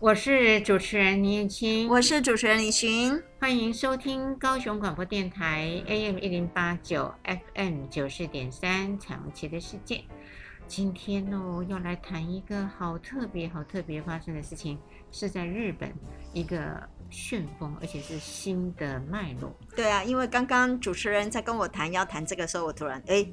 我是主持人倪燕青，我是主持人李寻，欢迎收听高雄广播电台 AM 一零八九 FM 九四点三《彩虹旗的世界》。今天呢，要来谈一个好特别、好特别发生的事情，是在日本一个。旋风，而且是新的脉络。对啊，因为刚刚主持人在跟我谈要谈这个时候，我突然哎，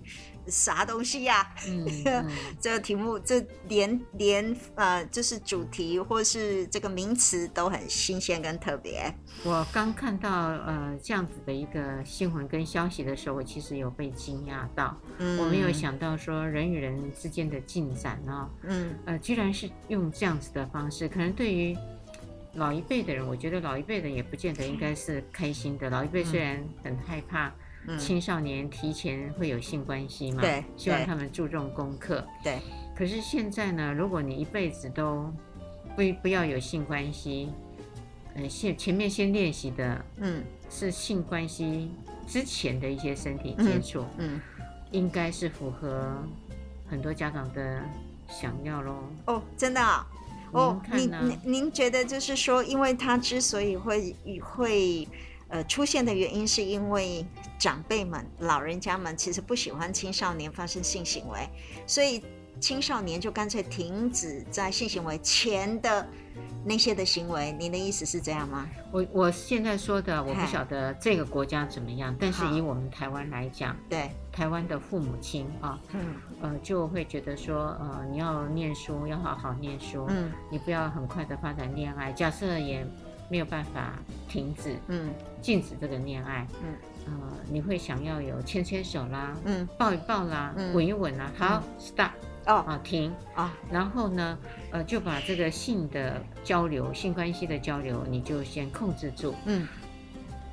啥东西呀、啊？嗯，嗯 这个题目这连连呃，就是主题或是这个名词都很新鲜跟特别。我刚看到呃这样子的一个新闻跟消息的时候，我其实有被惊讶到。嗯，我没有想到说人与人之间的进展呢、哦，嗯，呃，居然是用这样子的方式，可能对于。老一辈的人，我觉得老一辈的人也不见得应该是开心的。老一辈虽然很害怕青少年提前会有性关系嘛，对，希望他们注重功课，对。可是现在呢，如果你一辈子都不不要有性关系，呃，先前面先练习的，嗯，是性关系之前的一些身体接触，嗯，应该是符合很多家长的想要喽。哦，真的啊。哦，您您您觉得就是说，因为他之所以会会呃出现的原因，是因为长辈们、老人家们其实不喜欢青少年发生性行为，所以青少年就干脆停止在性行为前的那些的行为。您的意思是这样吗？我我现在说的，我不晓得这个国家怎么样，但是以我们台湾来讲，对。台湾的父母亲啊，嗯，呃，就会觉得说，呃，你要念书，要好好念书，嗯，你不要很快的发展恋爱。假设也没有办法停止，嗯，禁止这个恋爱，嗯，呃，你会想要有牵牵手啦，嗯，抱一抱啦，嗯，吻一吻啦，好，stop，哦，啊，停，啊，然后呢，呃，就把这个性的交流、性关系的交流，你就先控制住，嗯。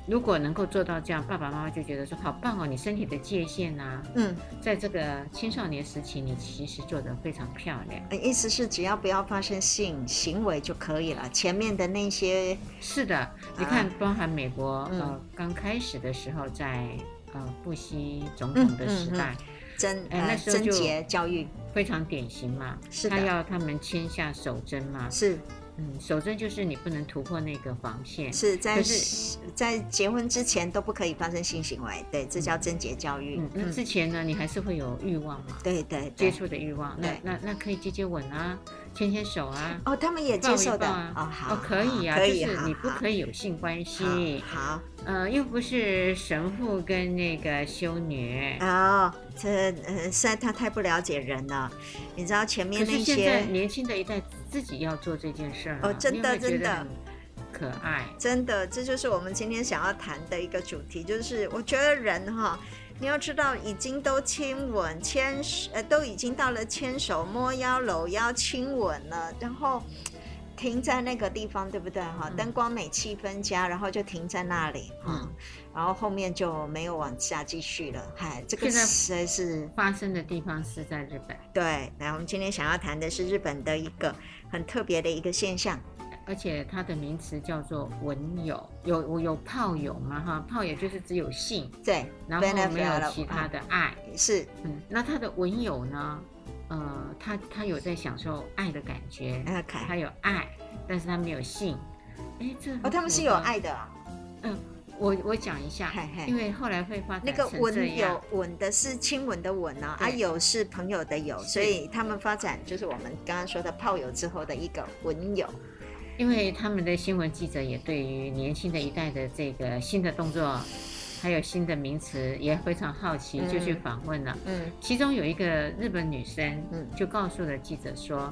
如果能够做到这样，爸爸妈妈就觉得说好棒哦，你身体的界限啊，嗯，在这个青少年时期，你其实做得非常漂亮。意思是只要不要发生性行为就可以了，前面的那些是的，你看，包含美国、嗯、呃刚开始的时候在，在呃布希总统的时代，贞、嗯嗯嗯、呃那时候就贞洁教育。非常典型嘛，是他要他们签下手贞嘛，是。嗯，守贞就是你不能突破那个防线，是在是在结婚之前都不可以发生性行为，对，这叫贞洁教育。嗯，那之前呢，你还是会有欲望嘛？对对，接触的欲望，那那那可以接接吻啊，牵牵手啊。哦，他们也接受的啊。哦，好，可以啊，就是你不可以有性关系。好，呃，又不是神父跟那个修女。哦，这呃，实在他太不了解人了。你知道前面那些年轻的一代。自己要做这件事儿哦，真的真的。可爱，真的，这就是我们今天想要谈的一个主题，就是我觉得人哈，你要知道，已经都亲吻、牵手，呃，都已经到了牵手、摸腰、搂腰、亲吻了，然后停在那个地方，对不对哈？灯光美、气氛佳，然后就停在那里，嗯，然后后面就没有往下继续了。嗨，这个实在是发生的地方是在日本。对，来，我们今天想要谈的是日本的一个。很特别的一个现象，而且它的名词叫做文友，有有炮友嘛哈，炮友就是只有性，对，然后没有其他的爱，是，嗯，那他的文友呢？呃，他他有在享受爱的感觉，Okay. 他有爱，但是他没有性，哎，这哦，他们是有爱的，嗯。我我讲一下，因为后来会发。那个吻有吻的是亲吻的吻呢，啊友是朋友的友，所以他们发展就是我们刚刚说的炮友之后的一个吻友。因为他们的新闻记者也对于年轻的一代的这个新的动作，还有新的名词也非常好奇，就去访问了。嗯，其中有一个日本女生，嗯，就告诉了记者说。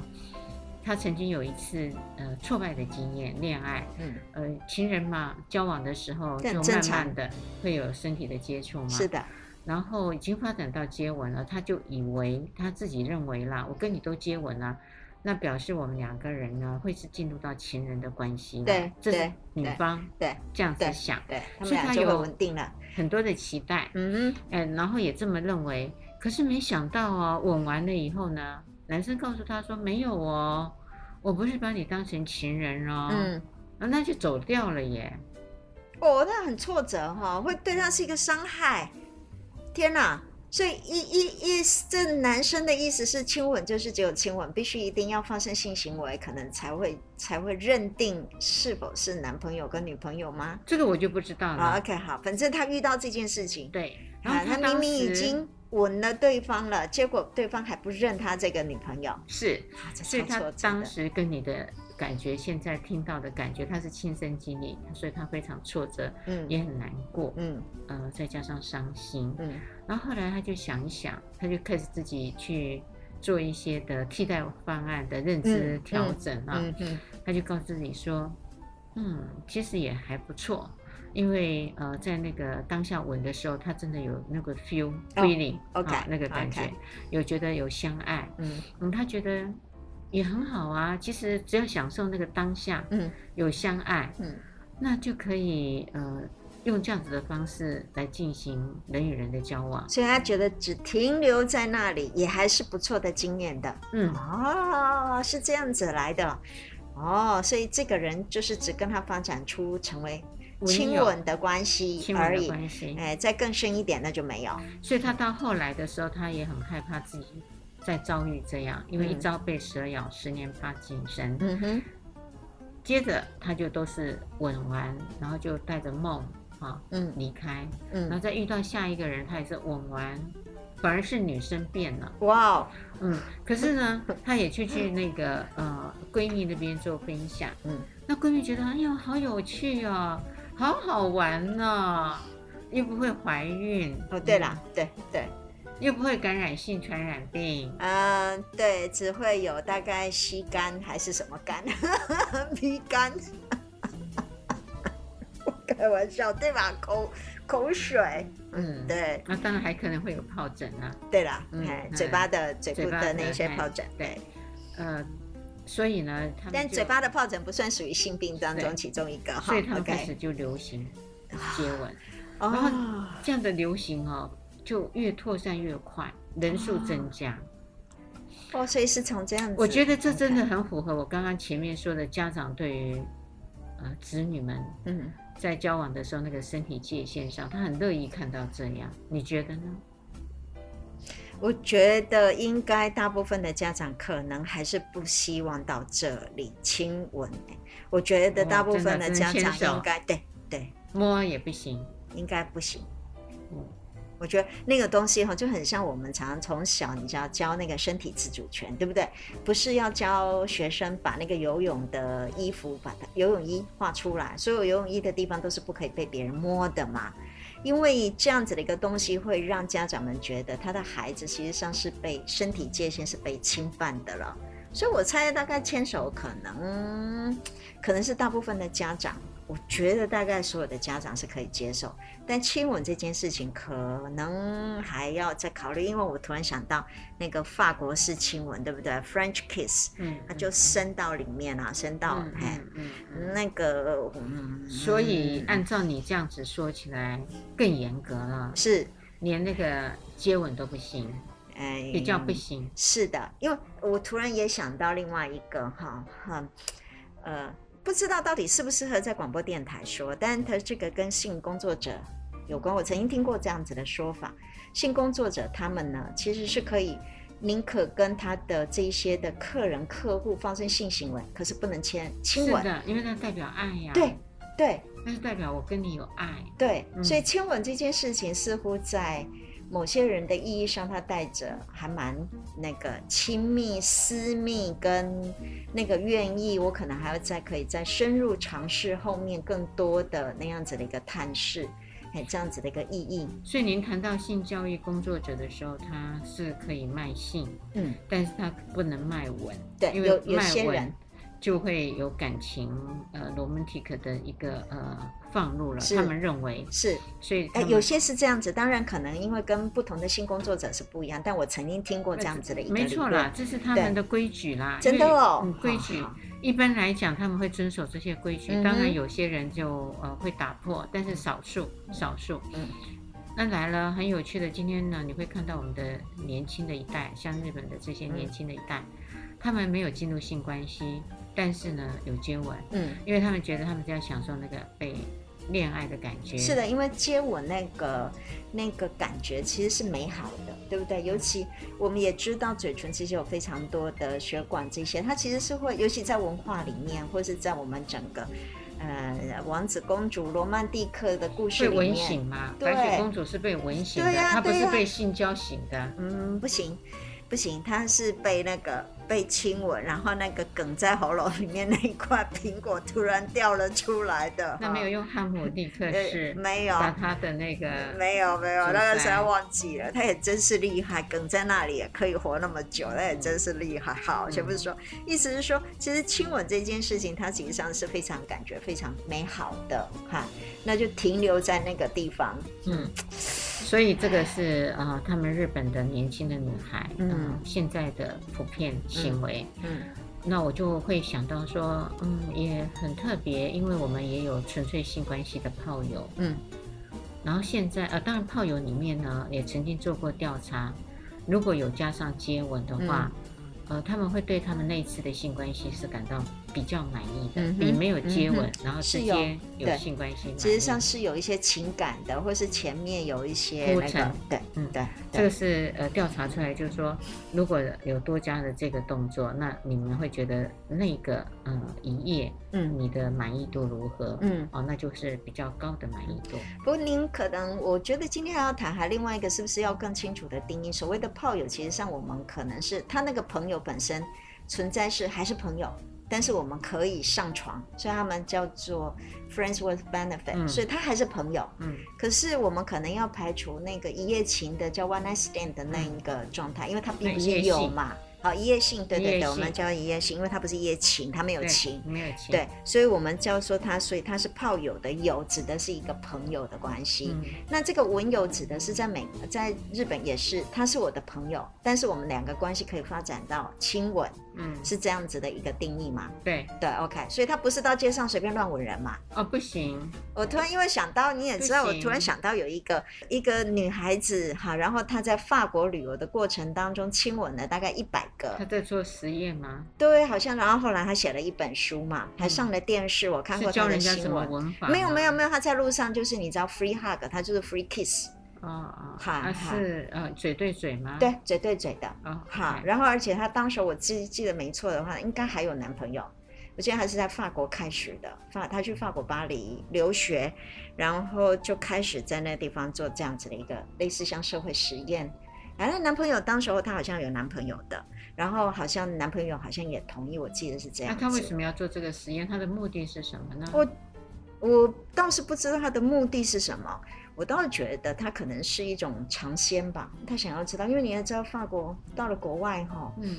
她曾经有一次呃挫败的经验，恋爱，嗯，呃，情人嘛，交往的时候就慢慢的会有身体的接触嘛，是的，然后已经发展到接吻了，她就以为她自己认为啦，我跟你都接吻了，那表示我们两个人呢会是进入到情人的关系，对，这是女方对这样子想，对，所以他有稳定了很多的期待，嗯嗯，然后也这么认为，可是没想到哦，吻完了以后呢。男生告诉他说：“没有哦，我不是把你当成情人哦，嗯，啊，那就走掉了耶。哦，那很挫折哈，会对他是一个伤害。天哪，所以意意意思，这男生的意思是亲吻就是只有亲吻，必须一定要发生性行为，可能才会才会认定是否是男朋友跟女朋友吗？这个我就不知道了。OK，好，反正他遇到这件事情，对，然后他，他明明已经吻了对方了，结果对方还不认他这个女朋友，是，所以他当时跟你的。感觉现在听到的感觉，他是亲身经历，所以他非常挫折，嗯，也很难过，嗯，呃，再加上伤心，嗯，然后后来他就想一想，他就开始自己去做一些的替代方案的认知调整啊，嗯，嗯，他就告诉自己说，嗯，其实也还不错，因为呃，在那个当下吻的时候，他真的有那个 feel feeling，OK，那个感觉，有觉得有相爱，嗯，嗯，他觉得。也很好啊，其实只要享受那个当下，嗯，有相爱，嗯，那就可以呃用这样子的方式来进行人与人的交往。所以他觉得只停留在那里也还是不错的经验的，嗯，哦，是这样子来的，哦，所以这个人就是只跟他发展出成为亲吻的关系而已，关系，哎，再更深一点那就没有。所以他到后来的时候，他也很害怕自己。再遭遇这样，因为一朝被蛇咬，嗯、十年怕井绳。嗯哼。接着他就都是吻完，然后就带着梦啊，嗯，离开。嗯。然后再遇到下一个人，他也是吻完，反而是女生变了。哇哦。嗯。可是呢，她也去去那个呃闺蜜那边做分享。嗯。那闺蜜觉得哎呦好有趣哦，好好玩呢，又不会怀孕。哦，对啦，对对。又不会感染性传染病，嗯，对，只会有大概吸肝还是什么肝，鼻肝，开玩笑对吧？口口水，嗯，对，那当然还可能会有疱疹啊。对啦，嗯，嘴巴的嘴部的那些疱疹，对，呃，所以呢，但嘴巴的疱疹不算属于性病当中其中一个哈，所以他们开始就流行接吻，然后这样的流行哦。就越扩散越快，人数增加。哦，所以是从这样子。我觉得这真的很符合我刚刚前面说的家长对于呃子女们嗯在交往的时候那个身体界限上，他很乐意看到这样。你觉得呢？我觉得应该大部分的家长可能还是不希望到这里亲吻。我觉得大部分的家长应该对对摸也不行，应该不行。嗯。我觉得那个东西哈就很像我们常常从小你知道教那个身体自主权，对不对？不是要教学生把那个游泳的衣服把它游泳衣画出来，所有游泳衣的地方都是不可以被别人摸的嘛。因为这样子的一个东西会让家长们觉得他的孩子其实上是被身体界限是被侵犯的了。所以我猜大概牵手可能可能是大部分的家长。我觉得大概所有的家长是可以接受，但亲吻这件事情可能还要再考虑，因为我突然想到那个法国式亲吻，对不对？French kiss，嗯，它就伸到里面啊，伸到哎，嗯，那个，嗯，所以按照你这样子说起来更严格了，是，连那个接吻都不行，哎，比较不行，是的，因为我突然也想到另外一个哈，哈，呃。不知道到底适不适合在广播电台说，但他这个跟性工作者有关。我曾经听过这样子的说法，性工作者他们呢，其实是可以宁可跟他的这一些的客人客户发生性行为，可是不能牵亲吻。因为那代表爱呀。对对，那是代表我跟你有爱。对，嗯、所以亲吻这件事情似乎在。某些人的意义上，他带着还蛮那个亲密、私密跟那个愿意，我可能还要再可以再深入尝试后面更多的那样子的一个探视，哎，这样子的一个意义。所以您谈到性教育工作者的时候，他是可以卖性，嗯，但是他不能卖吻，对，因为有有些人。就会有感情，呃，romantic 的一个呃放入了，他们认为。是，所以哎，有些是这样子，当然可能因为跟不同的性工作者是不一样，但我曾经听过这样子的一个，没错啦，这是他们的规矩啦，真的哦，嗯，规矩一般来讲他们会遵守这些规矩，当然有些人就呃会打破，但是少数少数，嗯，那来了很有趣的，今天呢你会看到我们的年轻的一代，像日本的这些年轻的一代，他们没有进入性关系。但是呢，有接吻，嗯，因为他们觉得他们在享受那个被恋爱的感觉。是的，因为接吻那个那个感觉其实是美好的，对不对？尤其我们也知道嘴唇其实有非常多的血管，这些它其实是会，尤其在文化里面，或是在我们整个呃王子公主罗曼蒂克的故事里面，被吻醒吗？对，白雪公主是被吻醒的，她不是被性交醒的。嗯，不行。不行，她是被那个被亲吻，然后那个梗在喉咙里面那一块苹果突然掉了出来的。那没有用汉姆立克是，没有把他的那个没有没有，那个时候忘记了。他也真是厉害，梗在那里也可以活那么久，他也真是厉害。好，全部是说，意思是说，其实亲吻这件事情，它实际上是非常感觉非常美好的哈。那就停留在那个地方，嗯。所以这个是啊、呃，他们日本的年轻的女孩，嗯、呃，现在的普遍行为，嗯，嗯，那我就会想到说，嗯，也很特别，因为我们也有纯粹性关系的炮友，嗯，然后现在呃，当然炮友里面呢，也曾经做过调查，如果有加上接吻的话，嗯、呃，他们会对他们那一次的性关系是感到。比较满意的，嗯、比没有接吻，嗯、然后直接有性关系，其实上是有一些情感的，或是前面有一些铺陈，对，嗯，对，这个是呃调查出来，就是说如果有多加的这个动作，那你们会觉得那个嗯一夜，嗯，你的满意度如何？嗯，哦，那就是比较高的满意度。不过您可能，我觉得今天还要谈还另外一个，是不是要更清楚的定义？所谓的炮友，其实上我们可能是他那个朋友本身存在是还是朋友。但是我们可以上床，所以他们叫做 friends with benefit，嗯，所以他还是朋友。嗯，可是我们可能要排除那个一夜情的叫 one night stand 的那一个状态，因为他并不是有嘛。好，一夜性，对对对，我们叫一夜性，因为它不是一夜情，它没有情，没有情，对，所以我们叫说它，所以它是炮友的友，指的是一个朋友的关系。嗯、那这个文友指的是在美，在日本也是，他是我的朋友，但是我们两个关系可以发展到亲吻，嗯，是这样子的一个定义嘛？对对，OK，所以他不是到街上随便乱吻人嘛？哦，不行。我突然因为想到，你也知道，我突然想到有一个一个女孩子哈，然后她在法国旅游的过程当中亲吻了大概一百。个。她在做实验吗？对，好像。然后后来她写了一本书嘛，还上了电视，我看过她的新闻。没有没有没有，她在路上就是你知道 free hug，她就是 free kiss。哦哦，好，是呃嘴对嘴吗？对，嘴对嘴的。哦，好。然后而且他当时我记记得没错的话，应该还有男朋友。我记得还是在法国开始的，法他去法国巴黎留学，然后就开始在那个地方做这样子的一个类似像社会实验。哎，那男朋友当时候他好像有男朋友的，然后好像男朋友好像也同意，我记得是这样。那他为什么要做这个实验？他的目的是什么呢？我我倒是不知道他的目的是什么，我倒是觉得他可能是一种尝鲜吧。他想要知道，因为你也知道，法国到了国外哈，嗯，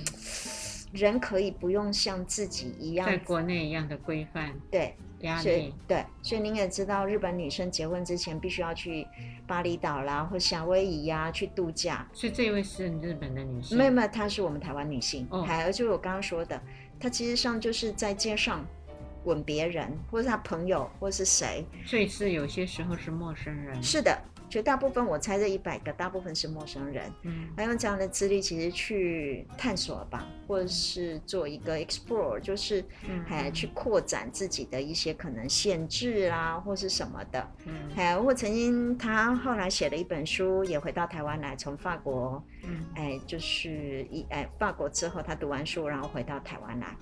人可以不用像自己一样在国内一样的规范，对。所以对，所以您也知道，日本女生结婚之前必须要去巴厘岛啦，或夏威夷呀、啊、去度假。所以这一位是日本的女性？没有没有，她是我们台湾女性。哦，还有就是我刚刚说的，她其实上就是在街上吻别人，或是他朋友，或是谁。所以是有些时候是陌生人。是的。绝大部分，我猜这一百个，大部分是陌生人，嗯，他用这样的资历，其实去探索吧，或者是做一个 explore，就是，嗯，还去扩展自己的一些可能限制啊，或是什么的，嗯，还我曾经他后来写了一本书，也回到台湾来，从法国，嗯，哎，就是一哎法国之后，他读完书，然后回到台湾来，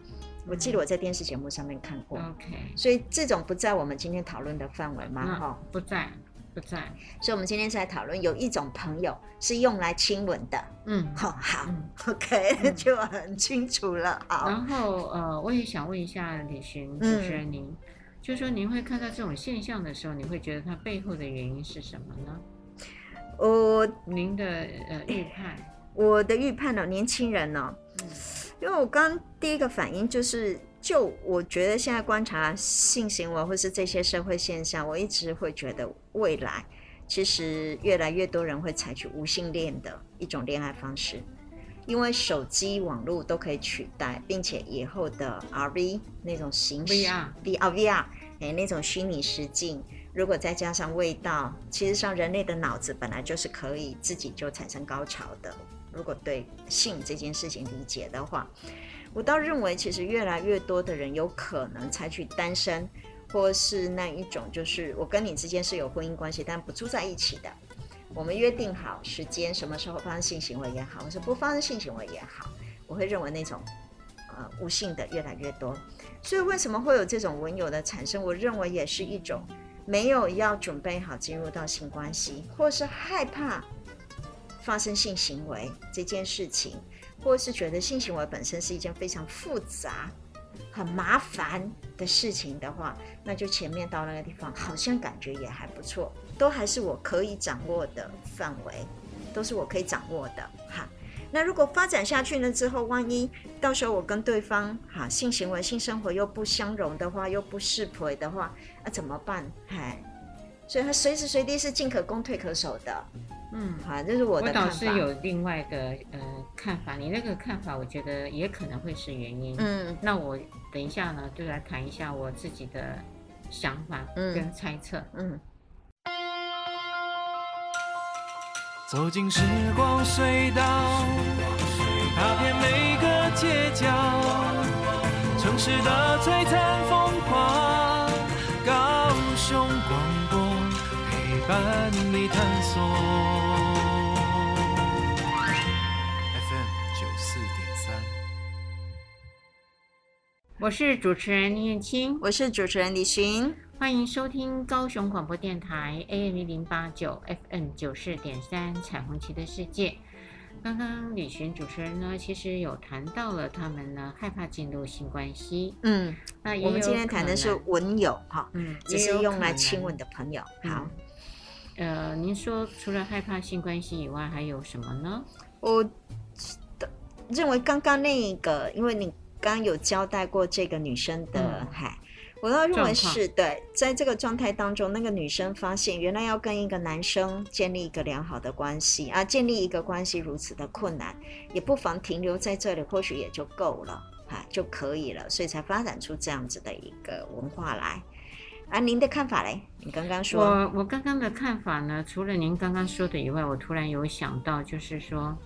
我记得我在电视节目上面看过，OK，所以这种不在我们今天讨论的范围吗？哈，不在。不在，所以我们今天是在讨论有一种朋友是用来亲吻的。嗯，好，好，OK，、嗯、就很清楚了。好，然后呃，我也想问一下李寻主持人您，嗯、就是说您会看到这种现象的时候，你会觉得它背后的原因是什么呢？我您的呃预判，我的预判呢、哦，年轻人呢、哦，嗯，因为我刚第一个反应就是。就我觉得现在观察性行为或是这些社会现象，我一直会觉得未来其实越来越多人会采取无性恋的一种恋爱方式，因为手机网络都可以取代，并且以后的 RV 那种形式 VR VR VR 哎那种虚拟实境，如果再加上味道，其实上人类的脑子本来就是可以自己就产生高潮的。如果对性这件事情理解的话。我倒认为，其实越来越多的人有可能采取单身，或是那一种就是我跟你之间是有婚姻关系，但不住在一起的。我们约定好时间，什么时候发生性行为也好，或是不发生性行为也好，我会认为那种呃无性的越来越多。所以为什么会有这种文友的产生？我认为也是一种没有要准备好进入到性关系，或是害怕发生性行为这件事情，或是觉得性行为本身是一件非常复杂、很麻烦的事情的话，那就前面到那个地方好像感觉也还不错。都还是我可以掌握的范围，都是我可以掌握的哈。那如果发展下去呢？之后万一到时候我跟对方哈性行为、性生活又不相容的话，又不适配的话，那、怎么办？嗨，所以他随时随地是进可攻退可守的。嗯，好，这是我的看法。我倒是有另外一个呃看法，你那个看法，我觉得也可能会是原因。嗯，那我等一下呢，就来谈一下我自己的想法跟猜测。嗯。嗯走进时光隧道，踏遍每个街角，城市的璀璨风华，陪伴你探索。FM 九四点三，我是主持人林燕青，我是主持人李寻。欢迎收听高雄广播电台 AM 一零八九 FM 九四点三彩虹旗的世界。刚刚李寻主持人呢，其实有谈到了他们呢害怕进入性关系。嗯，那我们今天谈的是文友哈，嗯，只是用来亲吻的朋友。好，呃，您说除了害怕性关系以外，还有什么呢？我认为刚刚那一个，因为你刚刚有交代过这个女生的嗨。嗯我倒认为是对，在这个状态当中，那个女生发现原来要跟一个男生建立一个良好的关系啊，建立一个关系如此的困难，也不妨停留在这里，或许也就够了，哈，就可以了，所以才发展出这样子的一个文化来。啊，您的看法嘞？你刚刚说，我我刚刚的看法呢，除了您刚刚说的以外，我突然有想到，就是说，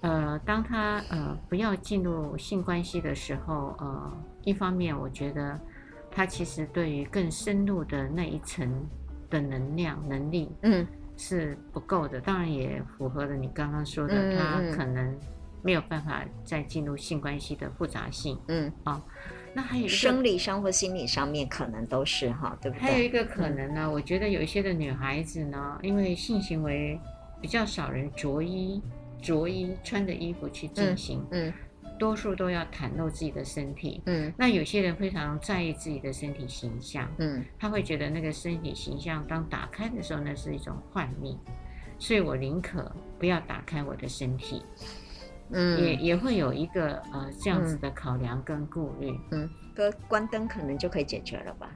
呃，当他呃不要进入性关系的时候，呃，一方面我觉得。他其实对于更深入的那一层的能量能力，嗯，是不够的。当然也符合了你刚刚说的，嗯、他可能没有办法再进入性关系的复杂性，嗯啊、哦。那还有生理上或心理上面可能都是哈，对不对？还有一个可能呢，嗯、我觉得有一些的女孩子呢，因为性行为比较少人着衣着衣穿着衣服去进行，嗯。嗯多数都要袒露自己的身体，嗯，那有些人非常在意自己的身体形象，嗯，他会觉得那个身体形象当打开的时候，那是一种幻灭，所以我宁可不要打开我的身体，嗯，也也会有一个呃这样子的考量跟顾虑，嗯，哥关灯可能就可以解决了吧。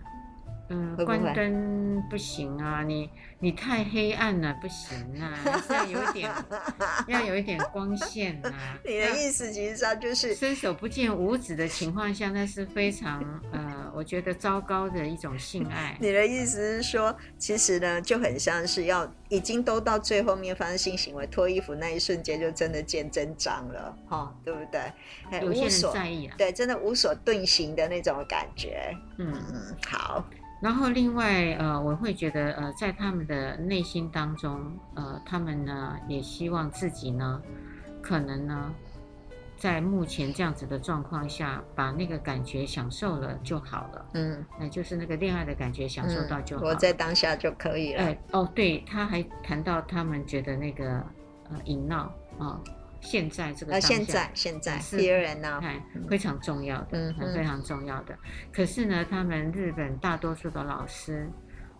嗯，关灯不行啊！你你太黑暗了，不行啊！要有一点，要有一点光线啊！你的意思其实上就是伸手不见五指的情况下，那是非常呃，我觉得糟糕的一种性爱。你的意思是说，其实呢，就很像是要已经都到最后面发生性行为，脱衣服那一瞬间就真的见真章了，哈，对不对？有些人在意啊，对，真的无所遁形的那种感觉。嗯嗯，好。然后另外，呃，我会觉得，呃，在他们的内心当中，呃，他们呢也希望自己呢，可能呢，在目前这样子的状况下，把那个感觉享受了就好了。嗯，那就是那个恋爱的感觉享受到就好了。我在当下就可以了。哎，哦，对，他还谈到他们觉得那个呃淫闹啊。现在这个当下，现在现在是别人呢，非常重要的，嗯，非常重要的。可是呢，他们日本大多数的老师，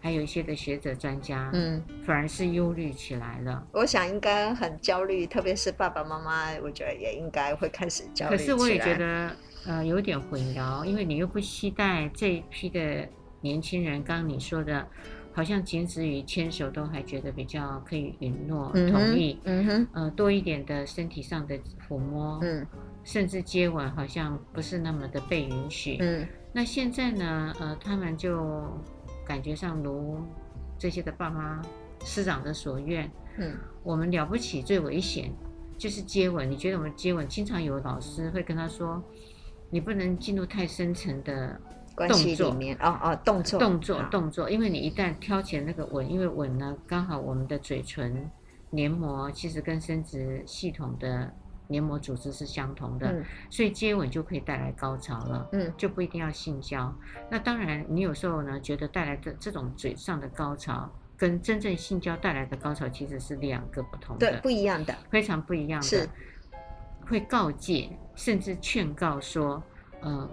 还有一些的学者专家，嗯，反而是忧虑起来了。我想应该很焦虑，特别是爸爸妈妈，我觉得也应该会开始焦虑。可是我也觉得，呃，有点混淆，因为你又不期待这一批的年轻人，刚刚你说的。好像仅止于牵手都还觉得比较可以允诺、嗯、同意，嗯哼，呃，多一点的身体上的抚摸，嗯，甚至接吻好像不是那么的被允许，嗯，那现在呢，呃，他们就感觉上如这些的爸妈师长的所愿，嗯，我们了不起最危险就是接吻，你觉得我们接吻经常有老师会跟他说，你不能进入太深层的。关系里面。哦哦动作。动作动作，因为你一旦挑起那个吻，因为吻呢刚好我们的嘴唇黏膜其实跟生殖系统的黏膜组织是相同的，嗯、所以接吻就可以带来高潮了，嗯，就不一定要性交。那当然，你有时候呢觉得带来的这种嘴上的高潮，跟真正性交带来的高潮其实是两个不同的，对，不一样的，非常不一样的，是会告诫甚至劝告说，呃。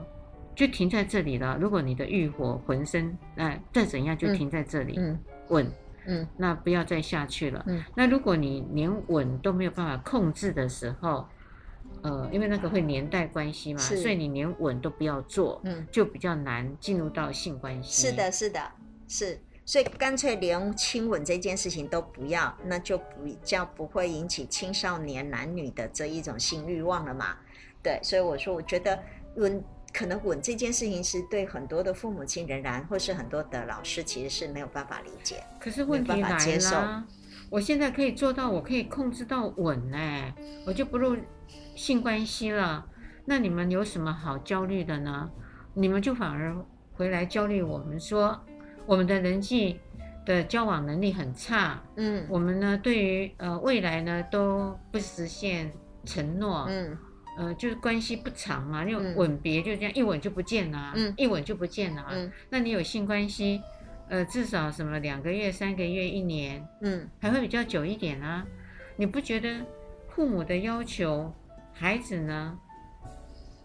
就停在这里了。如果你的欲火浑身，那、呃，再怎样就停在这里，嗯，那不要再下去了。嗯，那如果你连吻都没有办法控制的时候，呃，因为那个会连带关系嘛，所以你连吻都不要做，嗯，就比较难进入到性关系。是的，是的，是，所以干脆连亲吻这件事情都不要，那就比较不会引起青少年男女的这一种性欲望了嘛。对，所以我说，我觉得吻。可能稳这件事情是对很多的父母亲仍然，或是很多的老师其实是没有办法理解。可是问题来了，我现在可以做到，我可以控制到稳哎，我就不入性关系了。那你们有什么好焦虑的呢？你们就反而回来焦虑我们说，我们的人际的交往能力很差。嗯，我们呢对于呃未来呢都不实现承诺。嗯。呃，就是关系不长嘛，因为吻别就这样、嗯、一吻就不见了，嗯，一吻就不见了，嗯，那你有性关系，呃，至少什么两个月、三个月、一年，嗯，还会比较久一点啊。你不觉得父母的要求，孩子呢，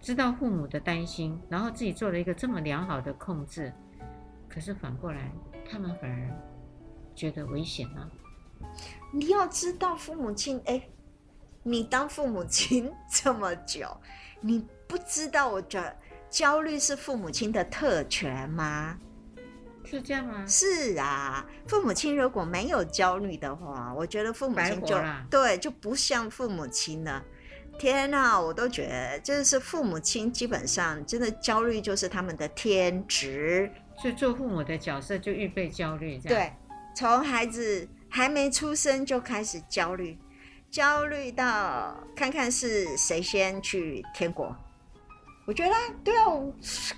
知道父母的担心，然后自己做了一个这么良好的控制，可是反过来，他们反而觉得危险啊？你要知道父母亲，哎。你当父母亲这么久，你不知道我觉得焦虑是父母亲的特权吗？是这样吗？是啊，父母亲如果没有焦虑的话，我觉得父母亲就对就不像父母亲了。天哪，我都觉得就是父母亲基本上真的焦虑就是他们的天职，所以做父母的角色就预备焦虑，对，从孩子还没出生就开始焦虑。焦虑到看看是谁先去天国，我觉得对啊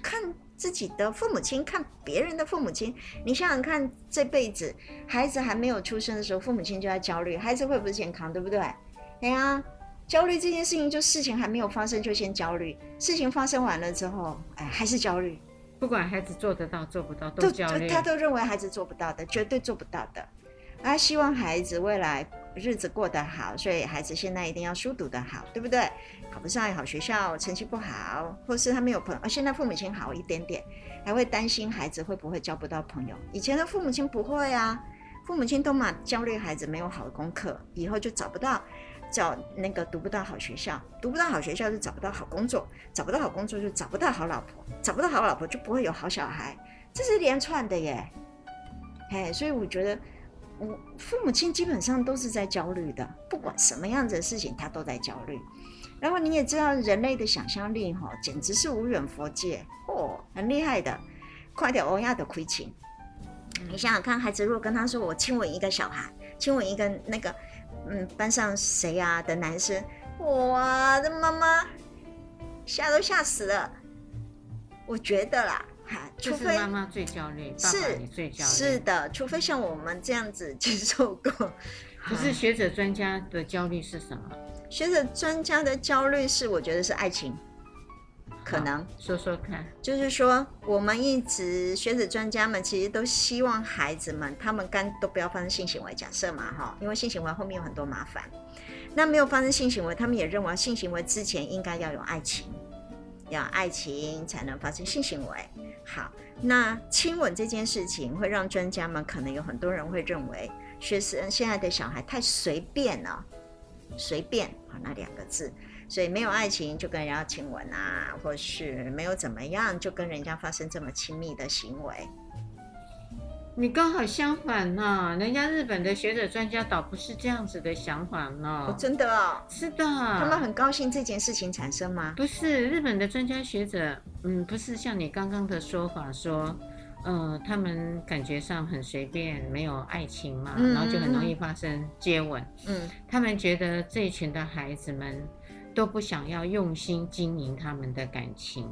看自己的父母亲，看别人的父母亲。你想想看，这辈子孩子还没有出生的时候，父母亲就在焦虑，孩子会不会健康，对不对？哎呀，焦虑这件事情，就事情还没有发生就先焦虑，事情发生完了之后，哎，还是焦虑。不管孩子做得到做不到，都焦虑。他都认为孩子做不到的，绝对做不到的。他希望孩子未来日子过得好，所以孩子现在一定要书读得好，对不对？考不上好学校，成绩不好，或是他没有朋友。而现在父母亲好一点点，还会担心孩子会不会交不到朋友。以前的父母亲不会啊，父母亲都蛮焦虑孩子没有好的功课，以后就找不到，找那个读不到好学校，读不到好学校就找不到好工作，找不到好工作就找不到好老婆，找不到好老婆就不会有好小孩，这是连串的耶。嘿，所以我觉得。我父母亲基本上都是在焦虑的，不管什么样子的事情，他都在焦虑。然后你也知道，人类的想象力哈，简直是无远弗届哦，很厉害的，快点欧亚的亏情。你想想看，孩子如果跟他说：“我亲吻一个小孩，亲吻一个那个，嗯，班上谁呀、啊、的男生，哇，这妈妈吓都吓死了。”我觉得啦。除非妈妈最焦虑，爸爸你最焦虑。是的，除非像我们这样子接受过。可是学者专家的焦虑是什么？学者专家的焦虑是，我觉得是爱情，可能说说看。就是说，我们一直学者专家们其实都希望孩子们他们干都不要发生性行为，假设嘛哈，因为性行为后面有很多麻烦。那没有发生性行为，他们也认为性行为之前应该要有爱情。要爱情才能发生性行为。好，那亲吻这件事情会让专家们可能有很多人会认为，学生现在的小孩太随便了，随便啊那两个字，所以没有爱情就跟人家亲吻啊，或是没有怎么样就跟人家发生这么亲密的行为。你刚好相反呢，人家日本的学者专家倒不是这样子的想法呢。哦，真的哦？是的。他们很高兴这件事情产生吗？不是，日本的专家学者，嗯，不是像你刚刚的说法说，呃，他们感觉上很随便，没有爱情嘛，嗯，然后就很容易发生接吻。嗯，他们觉得这一群的孩子们都不想要用心经营他们的感情。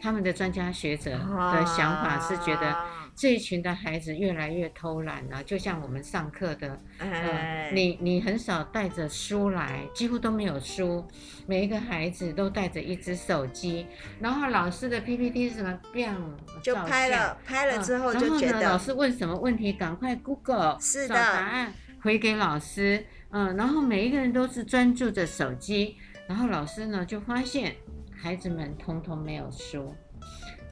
他们的专家学者的想法是觉得。这一群的孩子越来越偷懒了，就像我们上课的，呃，你你很少带着书来，几乎都没有书，每一个孩子都带着一只手机，然后老师的 PPT 是什么变就拍了，拍了之后就觉得，然后呢，老师问什么问题，赶快 Google 是的，找答案回给老师，嗯，然后每一个人都是专注着手机，然后老师呢就发现孩子们通通没有书，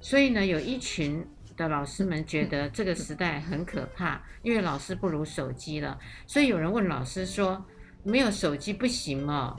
所以呢有一群。的老师们觉得这个时代很可怕，因为老师不如手机了。所以有人问老师说：“没有手机不行吗？”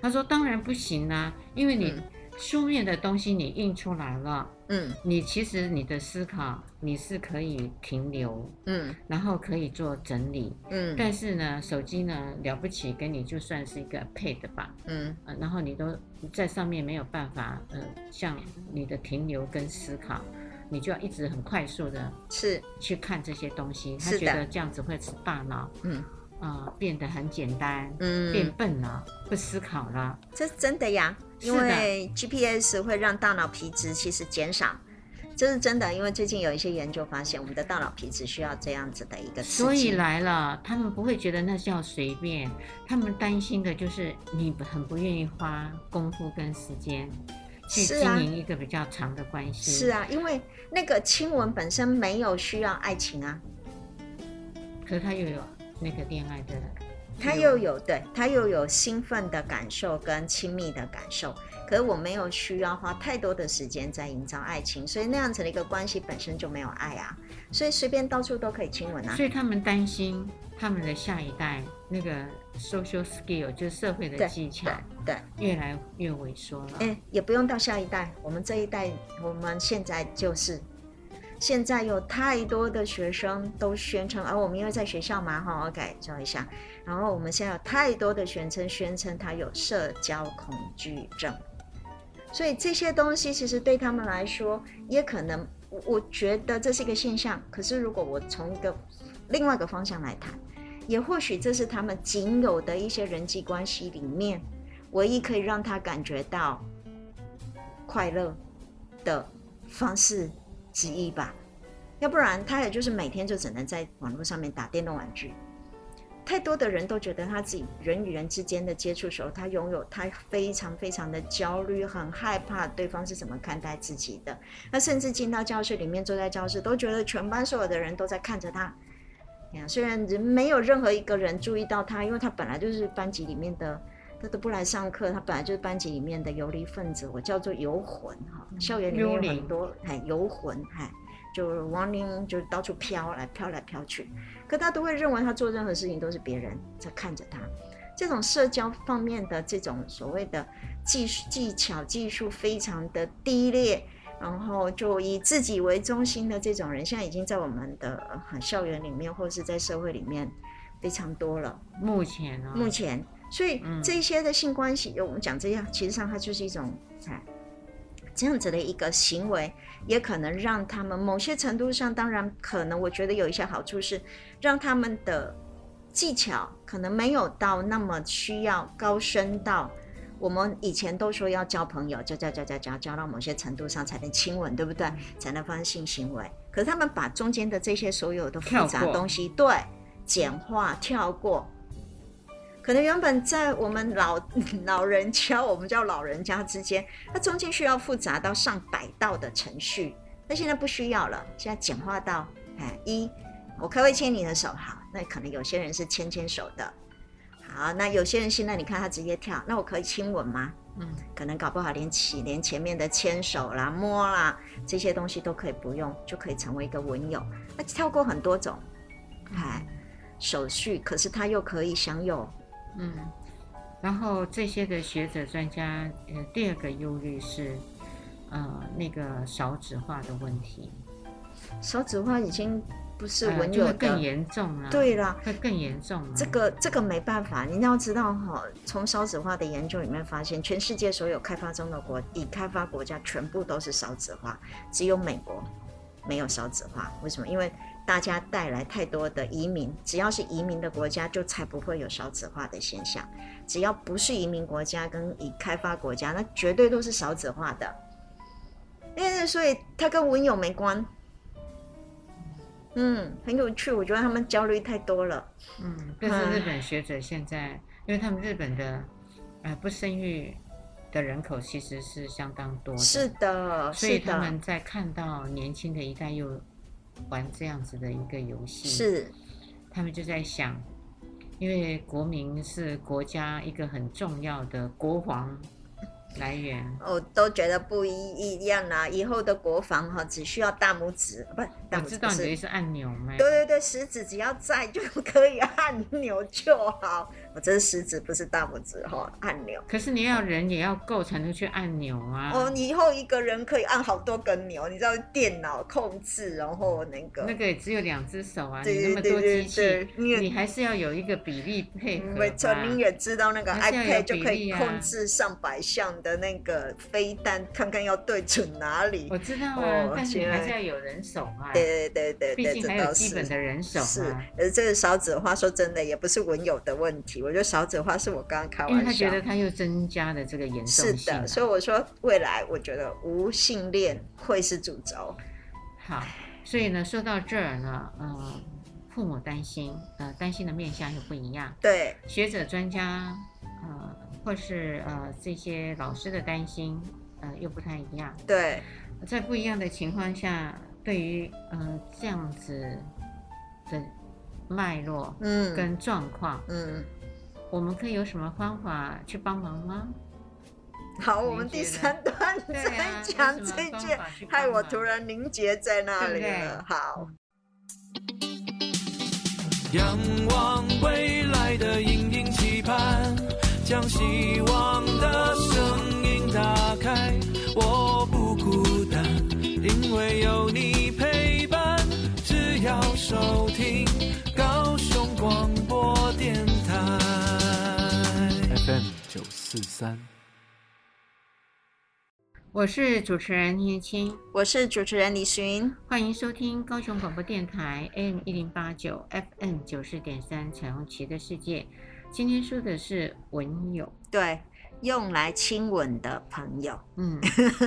他说：“当然不行啊，因为你书面的东西你印出来了，嗯，你其实你的思考你是可以停留，嗯，然后可以做整理，嗯。但是呢，手机呢了不起，给你就算是一个 pad 吧，嗯，然后你都在上面没有办法，呃，像你的停留跟思考。”你就要一直很快速的是去看这些东西，他觉得这样子会使大脑嗯啊、呃、变得很简单，嗯，变笨了，不思考了。这是真的呀，因为 GPS 会让大脑皮质其实减少，这是真的。因为最近有一些研究发现，我们的大脑皮质需要这样子的一个。所以来了，他们不会觉得那叫随便，他们担心的就是你很不愿意花功夫跟时间。去经营一个比较长的关系。是啊，因为那个亲吻本身没有需要爱情啊，可是他又有那个恋爱的，他又有对，他又有兴奋的感受跟亲密的感受，可是我没有需要花太多的时间在营造爱情，所以那样子的一个关系本身就没有爱啊，所以随便到处都可以亲吻啊，所以他们担心他们的下一代那个。Social skill 就是社会的技巧，对，对，越来越萎缩了。哎，也不用到下一代，我们这一代，我们现在就是，现在有太多的学生都宣称，而、啊、我们因为在学校嘛，哈，我改造一下。然后我们现在有太多的学生，宣称他有社交恐惧症，所以这些东西其实对他们来说，也可能，我觉得这是一个现象。可是如果我从一个另外一个方向来谈。也或许这是他们仅有的一些人际关系里面，唯一可以让他感觉到快乐的方式之一吧。要不然，他也就是每天就只能在网络上面打电动玩具。太多的人都觉得他自己人与人之间的接触时候，他拥有他非常非常的焦虑，很害怕对方是怎么看待自己的。他甚至进到教室里面，坐在教室都觉得全班所有的人都在看着他。呀，虽然人没有任何一个人注意到他，因为他本来就是班级里面的，他都不来上课，他本来就是班级里面的游离分子，我叫做游魂哈。校园里面有很多哎游魂哎，就 running 就到处飘来飘来飘去，可他都会认为他做任何事情都是别人在看着他，这种社交方面的这种所谓的技术技巧技术非常的低劣。然后就以自己为中心的这种人，现在已经在我们的校园里面，或是在社会里面非常多了。目前啊，目前，所以这些的性关系，我们讲这样，其实上它就是一种，哎，这样子的一个行为，也可能让他们某些程度上，当然可能我觉得有一些好处是，让他们的技巧可能没有到那么需要高深到。我们以前都说要交朋友，交交交交交，交到某些程度上才能亲吻，对不对？才能发生性行为。可是他们把中间的这些所有的复杂东西，对，简化跳过。可能原本在我们老老人家，我们叫老人家之间，它中间需要复杂到上百道的程序，那现在不需要了，现在简化到，哎，一，我可不可以牵你的手？好，那可能有些人是牵牵手的。好，那有些人现在你看他直接跳，那我可以亲吻吗？嗯，可能搞不好连起连前面的牵手啦、摸啦这些东西都可以不用，就可以成为一个文友。那跳过很多种，哎，手续，可是他又可以享有，嗯。然后这些的学者专家，呃，第二个忧虑是，呃，那个少子化的问题。少子化已经。不是文友的、呃、更严重了，对啦，会更严重了。这个这个没办法，你要知道哈，从少子化的研究里面发现，全世界所有开发中的国、已开发国家全部都是少子化，只有美国没有少子化。为什么？因为大家带来太多的移民，只要是移民的国家，就才不会有少子化的现象。只要不是移民国家跟已开发国家，那绝对都是少子化的。因为，所以它跟文友没关。嗯，很有趣，我觉得他们焦虑太多了。嗯，但是日本学者现在，嗯、因为他们日本的呃不生育的人口其实是相当多的，是的，所以他们在看到年轻的一代又玩这样子的一个游戏，是，他们就在想，因为国民是国家一个很重要的国防。来源，我都觉得不一一样啦。以后的国防哈，只需要大拇指，不是大拇指，我知道你是按钮吗？对对对，食指只要在就可以按钮就好。我这是食指，不是大拇指哈，按钮。可是你要人也要够才能去按钮啊。哦，你以后一个人可以按好多个钮，你知道电脑控制，然后那个那个也只有两只手啊，你那么多机器，你还是要有一个比例配合。没错，你也知道那个 iPad 就可以控制上百项的那个飞弹，看看要对准哪里。我知道啊，但是你还是要有人手啊。对对对对，毕竟还有基本的人手。是，呃，这个勺子的话说真的也不是文友的问题。我觉得少子化是我刚刚开玩笑，因为他觉得他又增加了这个严重性。是的，所以我说未来我觉得无性恋会是主轴。好，所以呢，说到这儿呢，呃，父母担心，呃，担心的面向又不一样。对，学者专家，呃，或是呃这些老师的担心，呃，又不太一样。对，在不一样的情况下，对于呃这样子的脉络，嗯，跟状况，嗯。我们可以有什么方法去帮忙吗？好，我们第三段再讲这件，害我突然凝结在那里了。对对好。仰望未来的隐隐期盼，将希望的声音打开。我不孤单，因为有你陪伴。只要收听四三，我是主持人叶青，我是主持人李寻，欢迎收听高雄广播电台 AM 一零八九 FM 九四点三彩虹旗的世界。今天说的是文友，对，用来亲吻的朋友。嗯，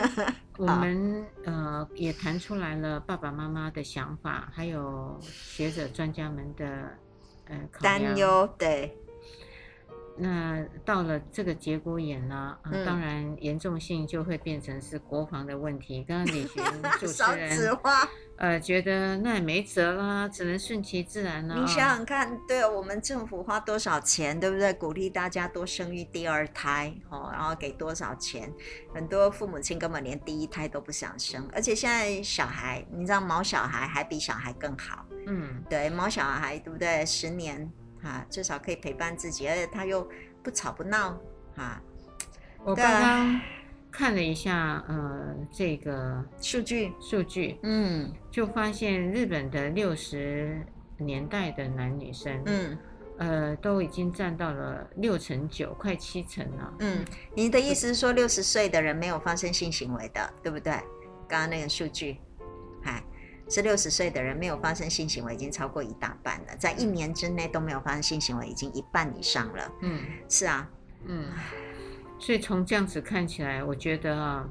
我们呃也谈出来了爸爸妈妈的想法，还有学者专家们的呃担忧，对。那到了这个节骨眼呢，嗯，当然严重性就会变成是国防的问题。刚刚李寻 主持人，呃，觉得那也没辙啦，只能顺其自然啦。你想想看，对我们政府花多少钱，对不对？鼓励大家多生育第二胎，哦，然后给多少钱？很多父母亲根本连第一胎都不想生，而且现在小孩，你知道毛小孩还比小孩更好。嗯，对，毛小孩对不对？十年。哈，至少可以陪伴自己，而且他又不吵不闹，哈。我刚刚看了一下，呃，这个数据数据，嗯，就发现日本的六十年代的男女生，嗯，呃，都已经占到了六成九，快七成了。嗯，你的意思是说，六十岁的人没有发生性行为的，对不对？刚刚那个数据，嗨。是六十岁的人没有发生性行为已经超过一大半了，在一年之内都没有发生性行为已经一半以上了。嗯，是啊，嗯，所以从这样子看起来，我觉得啊，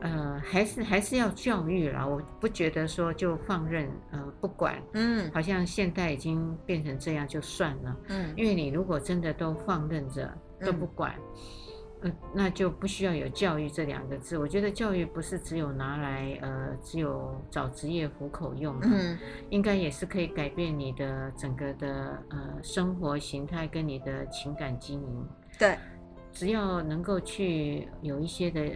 呃，还是还是要教育啦。我不觉得说就放任呃不管，嗯，好像现在已经变成这样就算了，嗯，因为你如果真的都放任着都不管。嗯呃，那就不需要有教育这两个字。我觉得教育不是只有拿来呃，只有找职业糊口用的，嗯，应该也是可以改变你的整个的呃生活形态跟你的情感经营。对，只要能够去有一些的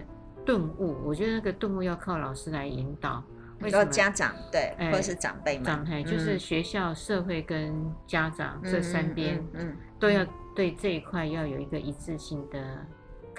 顿悟，我觉得那个顿悟要靠老师来引导，为什么？家长对，或者是长辈嘛，长辈就是学校、社会跟家长这三边，嗯，都要对这一块要有一个一致性的。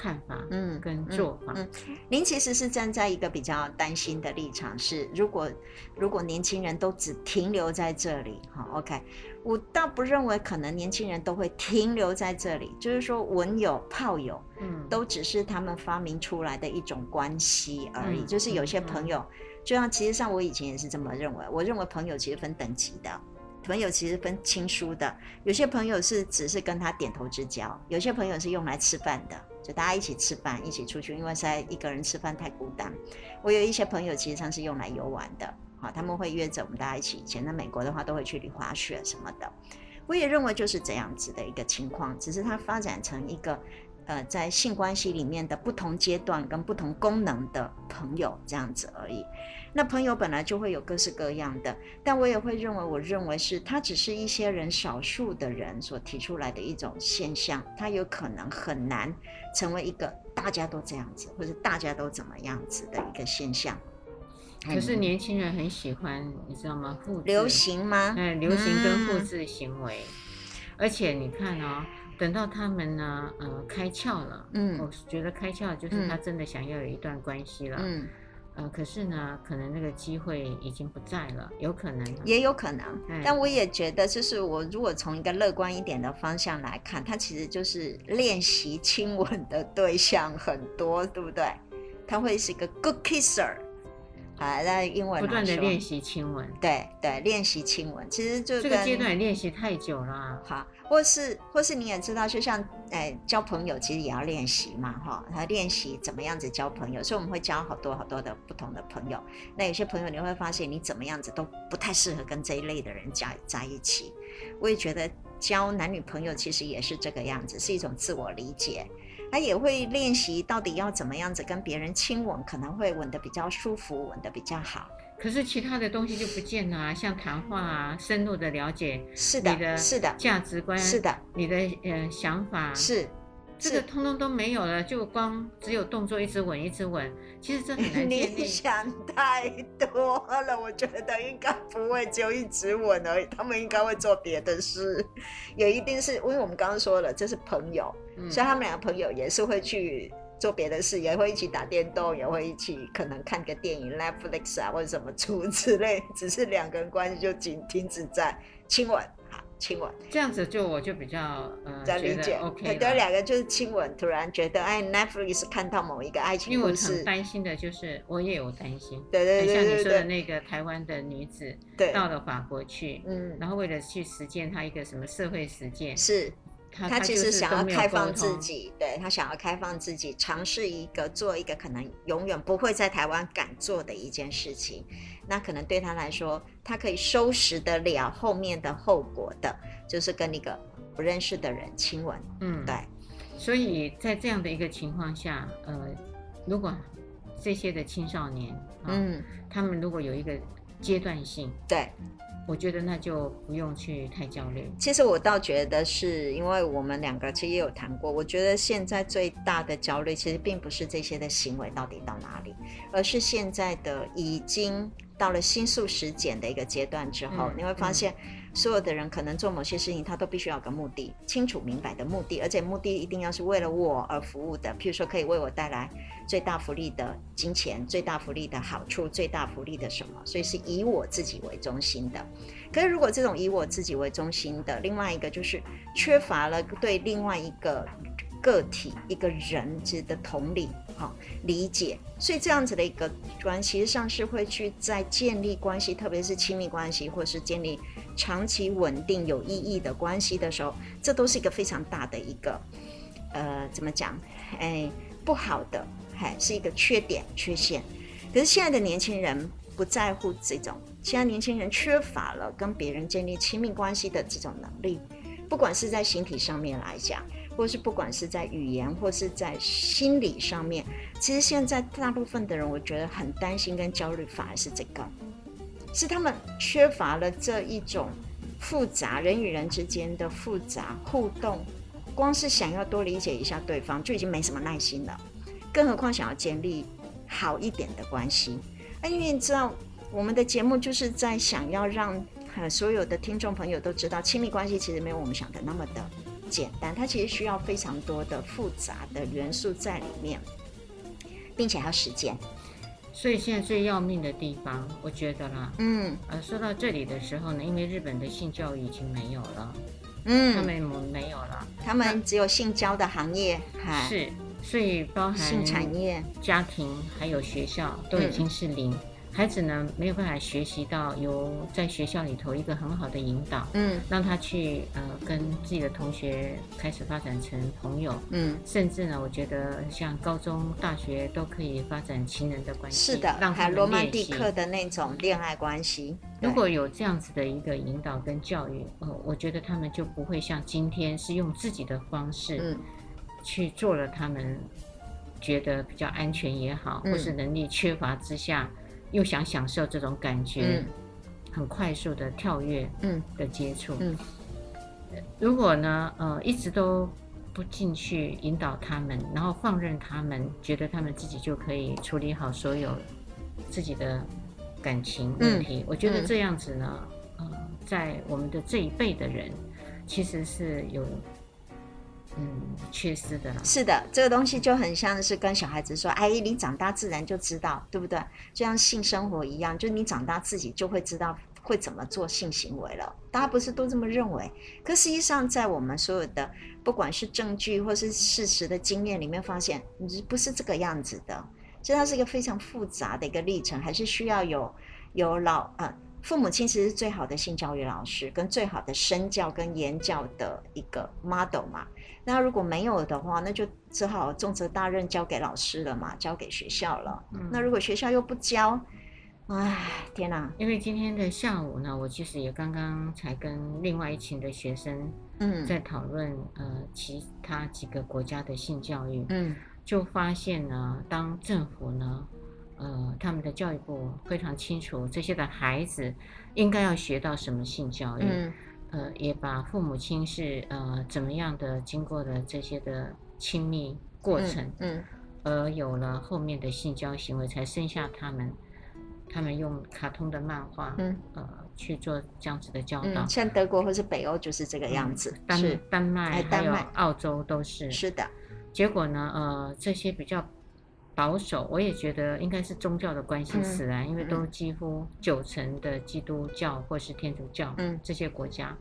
看法，嗯，跟做法，嗯，嗯，您其实是站在一个比较担心的立场，是如果如果年轻人都只停留在这里，哈，OK，我倒不认为可能年轻人都会停留在这里，就是说文友炮友，嗯，都只是他们发明出来的一种关系而已，嗯，就是有些朋友，嗯，就像其实像我以前也是这么认为，我认为朋友其实分等级的。朋友其实分亲疏的，有些朋友是只是跟他点头之交，有些朋友是用来吃饭的，大家一起吃饭，一起出去，因为在一个人吃饭太孤单。我有一些朋友，其实上是用来游玩的，好，他们会约着我们大家一起。以前在美国的话，都会去旅滑雪什么的。我也认为就是这样子的一个情况，只是它发展成一个。呃，在性关系里面的不同阶段跟不同功能的朋友这样子而已。那朋友本来就会有各式各样的，但我也会认为，我认为是它只是一些人少数的人所提出来的一种现象，它有可能很难成为一个大家都这样子，或者大家都怎么样子的一个现象。可是年轻人很喜欢，你知道吗？复流行吗？嗯，流行跟复制行为，嗯、而且你看哦。等到他们呢，呃，开窍了，嗯，我觉得开窍就是他真的想要有一段关系了，嗯，呃，可是呢，可能那个机会已经不在了，有可能，也有可能，但我也觉得，就是我如果从一个乐观一点的方向来看，他其实就是练习亲吻的对象很多，对不对？他会是一个 good kisser。啊，那英文不断的练习亲吻，对对，练习亲吻，其实就这个阶段练习太久了。好，或是或是你也知道，就像哎交朋友，其实也要练习嘛，哈，他练习怎么样子交朋友，所以我们会交好多好多的不同的朋友。那有些朋友你会发现，你怎么样子都不太适合跟这一类的人在在一起。我也觉得交男女朋友其实也是这个样子，是一种自我理解。他也会练习到底要怎么样子跟别人亲吻，可能会吻得比较舒服，吻得比较好。可是其他的东西就不见了啊，像谈话啊，深入的了解，是的，你的是的价值观，是的，你的呃想法是。这个通通都没有了，就光只有动作，一直吻，一直吻。其实这很难。你想太多了，我觉得应该不会就一直吻而已，他们应该会做别的事。也一定是因为我们刚刚说了，这是朋友，嗯、所以他们两个朋友也是会去做别的事，也会一起打电动，也会一起可能看个电影，Netflix 啊或者什么出 之类，只是两个人关系就仅停止在亲吻。亲吻。这样子就我就比较呃在理解，OK，很多两个就是亲吻，突然觉得哎，Netflix 看到某一个爱情故事，因为我很担心的就是我也有担心，对对对，像你说的那个台湾的女子，对，到了法国去，嗯，然后为了去实践她一个什么社会实践，是。她其实想要开放自己，对，她想要开放自己，尝试一个做一个可能永远不会在台湾敢做的一件事情。那可能对他来说，他可以收拾得了后面的后果的，就是跟那个不认识的人亲吻。嗯，对。所以在这样的一个情况下，呃，如果这些的青少年，嗯，他们如果有一个阶段性，对。我觉得那就不用去太焦虑。其实我倒觉得是因为我们两个其实也有谈过。我觉得现在最大的焦虑其实并不是这些的行为到底到哪里，而是现在的已经到了新素食检的一个阶段之后，嗯、你会发现。嗯所有的人可能做某些事情，他都必须要有个目的，清楚明白的目的，而且目的一定要是为了我而服务的。譬如说，可以为我带来最大福利的金钱、最大福利的好处、最大福利的什么，所以是以我自己为中心的。可是，如果这种以我自己为中心的，另外一个就是缺乏了对另外一个。个体一个人之的同理，哈，理解，所以这样子的一个关系实际上是会去在建立关系，特别是亲密关系，或是建立长期稳定有意义的关系的时候，这都是一个非常大的一个，呃，怎么讲？哎，不好的，还是一个缺点、缺陷。可是现在的年轻人不在乎这种，现在年轻人缺乏了跟别人建立亲密关系的这种能力，不管是在形体上面来讲。或是不管是在语言或是在心理上面，其实现在大部分的人，我觉得很担心跟焦虑，反而是这个，是他们缺乏了这一种复杂人与人之间的复杂互动，光是想要多理解一下对方就已经没什么耐心了，更何况想要建立好一点的关系。哎，因为你知道，我们的节目就是在想要让呃所有的听众朋友都知道，亲密关系其实没有我们想的那么的。简单，它其实需要非常多的复杂的元素在里面，并且还要时间。所以现在最要命的地方，我觉得啦，嗯，呃，说到这里的时候呢，因为日本的性教育已经没有了，嗯，他们没有了，他们只有性交的行业，是，所以包含性产业、家庭还有学校都已经是零。孩子呢没有办法学习到由在学校里头一个很好的引导，嗯，让他去呃跟自己的同学开始发展成朋友，嗯，甚至呢，我觉得像高中、大学都可以发展情人的关系，是的，让他罗曼蒂克的那种恋爱关系。如果有这样子的一个引导跟教育，呃，我觉得他们就不会像今天是用自己的方式，嗯，去做了他们觉得比较安全也好，嗯，或是能力缺乏之下。又想享受这种感觉，很快速的跳跃，嗯，的接触，嗯，如果呢，呃，一直都不进去引导他们，然后放任他们，觉得他们自己就可以处理好所有自己的感情问题，我觉得这样子呢，呃，在我们的这一辈的人，其实是有。嗯，缺失的。是的，这个东西就很像是跟小孩子说：“哎，你长大自然就知道，对不对？”就像性生活一样，就你长大自己就会知道会怎么做性行为了。大家不是都这么认为？可实际上，在我们所有的不管是证据或是事实的经验里面，发现你不是这个样子的。所以它是一个非常复杂的一个历程，还是需要有有老啊。父母亲其实是最好的性教育老师，跟最好的身教跟言教的一个 model 嘛。那如果没有的话，那就只好重责大任交给老师了嘛，交给学校了。嗯、那如果学校又不教，唉，天哪！因为今天的下午呢，我其实也刚刚才跟另外一群的学生，嗯，在讨论呃其他几个国家的性教育，嗯，就发现呢，当政府呢。呃，他们的教育部非常清楚这些的孩子应该要学到什么性教育，嗯、呃，也把父母亲是呃怎么样的经过的这些的亲密过程，嗯，嗯而有了后面的性交行为，才生下他们，他们用卡通的漫画，嗯，呃去做这样子的教导，嗯、像德国或是北欧就是这个样子，丹是丹麦还有澳洲都是，是的，结果呢，呃，这些比较。保守，我也觉得应该是宗教的关系使然，嗯、因为都几乎九成的基督教或是天主教，嗯，这些国家，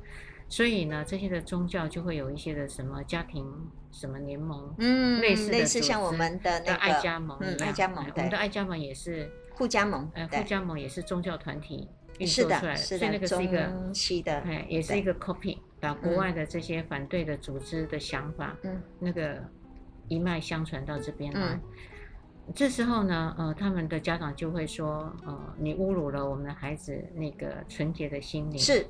所以呢，这些的宗教就会有一些的什么家庭什么联盟，嗯，类似的类似像我们的那个爱加盟，嗯，爱家盟，我们的爱加盟也是互加盟，呃，互加盟也是宗教团体运作出来的，所以那个是一个西的，哎，也是一个 copy，把国外的这些反对的组织的想法，嗯，那个一脉相传到这边来。这时候呢，呃，他们的家长就会说，呃，你侮辱了我们的孩子那个纯洁的心灵。是，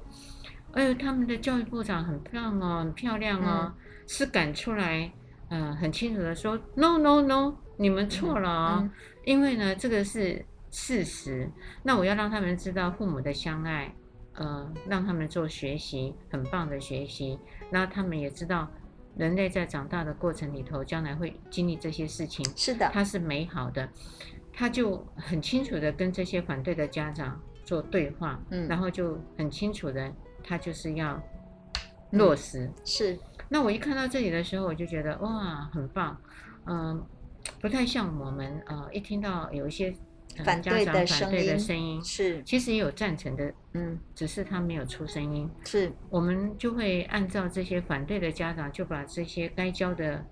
哎呦，他们的教育部长很棒哦，很漂亮哦，嗯、是敢出来，呃，很清楚的说，no no no，你们错了啊、哦，嗯嗯、因为呢，这个是事实。那我要让他们知道父母的相爱，呃，让他们做学习，很棒的学习，然后他们也知道。人类在长大的过程里头，将来会经历这些事情，是的，它是美好的，他就很清楚的跟这些反对的家长做对话，嗯，然后就很清楚的，他就是要落实。嗯、是，那我一看到这里的时候，我就觉得哇，很棒，嗯、呃，不太像我们，呃，一听到有一些。反对的反对的声音是，其实也有赞成的，嗯，只是他没有出声音。是，我们就会按照这些反对的家长，就把这些该教的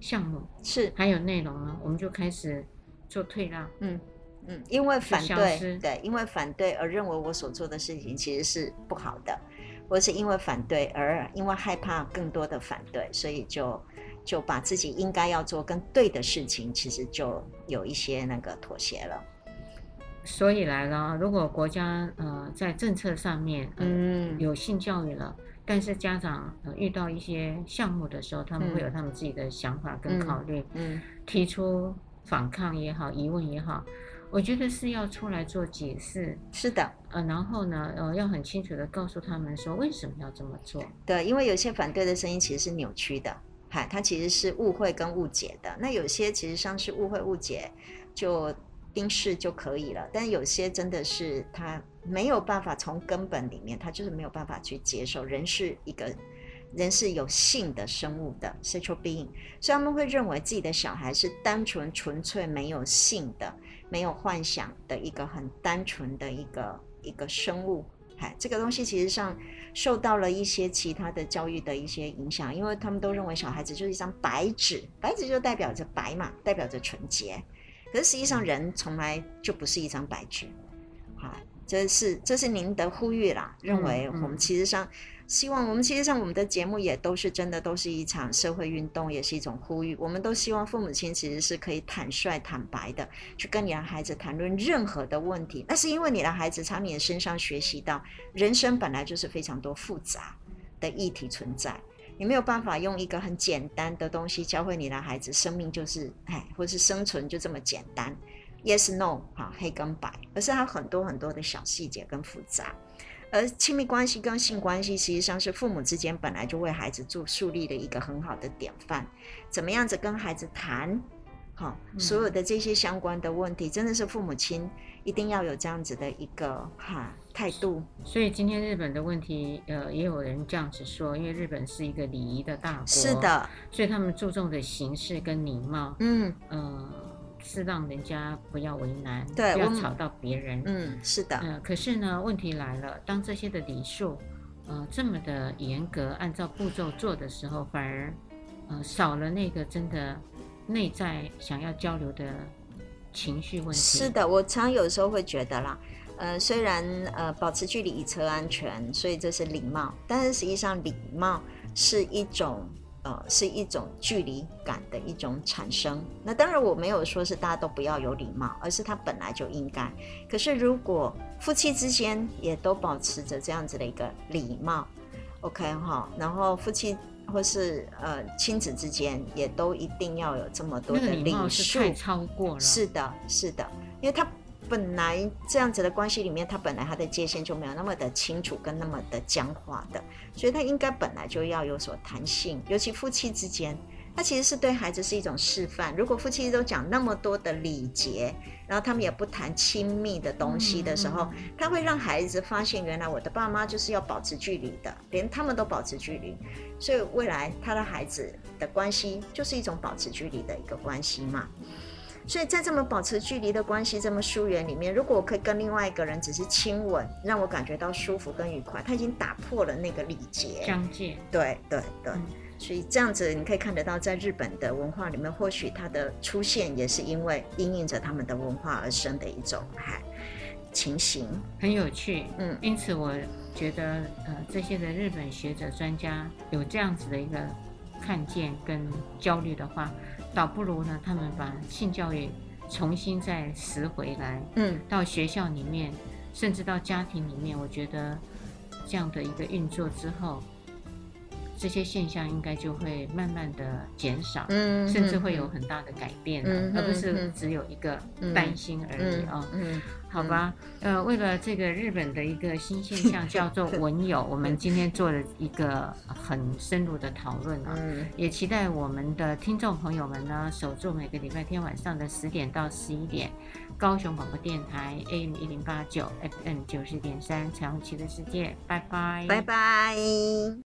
项目是还有内容呢，我们就开始做退让。嗯嗯，因为反对，对，因为反对而认为我所做的事情其实是不好的，或是因为反对而因为害怕更多的反对，所以就。就把自己应该要做跟对的事情，其实就有一些那个妥协了。所以来了，如果国家呃在政策上面、呃、嗯有性教育了，但是家长、呃、遇到一些项目的时候，他们会有他们自己的想法跟考虑，嗯，嗯提出反抗也好，疑问也好，我觉得是要出来做解释。是的，呃，然后呢，呃，要很清楚的告诉他们说为什么要这么做。对，因为有些反对的声音其实是扭曲的。嗨，它其实是误会跟误解的。那有些其实像是误会误解，就冰释就可以了。但有些真的是他没有办法从根本里面，他就是没有办法去接受人是一个人是有性的生物的 sexual being，所以他们会认为自己的小孩是单纯纯粹没有性的、没有幻想的一个很单纯的一个一个生物。嗨，这个东西其实上受到了一些其他的教育的一些影响，因为他们都认为小孩子就是一张白纸，白纸就代表着白嘛，代表着纯洁。可是实际上人从来就不是一张白纸，好，这是这是您的呼吁啦，认为我们其实上。嗯嗯希望我们其实上我们的节目也都是真的，都是一场社会运动，也是一种呼吁。我们都希望父母亲其实是可以坦率、坦白的去跟你的孩子谈论任何的问题。那是因为你的孩子从你的身上学习到，人生本来就是非常多复杂的议题存在，你没有办法用一个很简单的东西教会你的孩子，生命就是哎，或是生存就这么简单，yes no 哈，黑跟白，而是它很多很多的小细节跟复杂。而亲密关系跟性关系，实际上是父母之间本来就为孩子做树立的一个很好的典范。怎么样子跟孩子谈，好，所有的这些相关的问题，真的是父母亲一定要有这样子的一个哈态度。所以今天日本的问题，呃，也有人这样子说，因为日本是一个礼仪的大国，是的，所以他们注重的形式跟礼貌，嗯，呃。是让人家不要为难，对，不要吵到别人。嗯，是的。嗯、呃，可是呢，问题来了，当这些的礼数，呃，这么的严格，按照步骤做的时候，反而，呃，少了那个真的内在想要交流的情绪问题。是的，我常有时候会觉得啦，呃，虽然呃保持距离以车安全，所以这是礼貌，但是实际上礼貌是一种。呃，是一种距离感的一种产生。那当然，我没有说是大家都不要有礼貌，而是他本来就应该。可是，如果夫妻之间也都保持着这样子的一个礼貌，OK 哈，然后夫妻或是呃亲子之间也都一定要有这么多的礼数，是太超过了。是的，是的，因为他。本来这样子的关系里面，他本来他的界限就没有那么的清楚跟那么的僵化的，所以他应该本来就要有所弹性。尤其夫妻之间，他其实是对孩子是一种示范。如果夫妻都讲那么多的礼节，然后他们也不谈亲密的东西的时候，嗯嗯，他会让孩子发现，原来我的爸妈就是要保持距离的，连他们都保持距离，所以未来他的孩子的关系就是一种保持距离的一个关系嘛。所以在这么保持距离的关系这么疏远里面，如果我可以跟另外一个人只是亲吻，让我感觉到舒服跟愉快，他已经打破了那个礼节疆界。对对对，嗯、所以这样子你可以看得到，在日本的文化里面，或许它的出现也是因为因应着他们的文化而生的一种嗨情形，很有趣。嗯，因此我觉得呃这些的日本学者专家有这样子的一个看见跟焦虑的话。倒不如呢，他们把性教育重新再拾回来，嗯，到学校里面，甚至到家庭里面，我觉得这样的一个运作之后，这些现象应该就会慢慢的减少，嗯，甚至会有很大的改变，嗯，而不是只有一个担心而已啊，嗯，好吧，呃，为了这个日本的一个新现象 叫做 文友，我们今天做了一个很深入的讨论啊，也期待我们的听众朋友们呢，守住每个礼拜天晚上的十点到十一点，高雄广播电台 AM 一零八九 FM 九十点三彩虹旗的世界，拜拜，拜拜。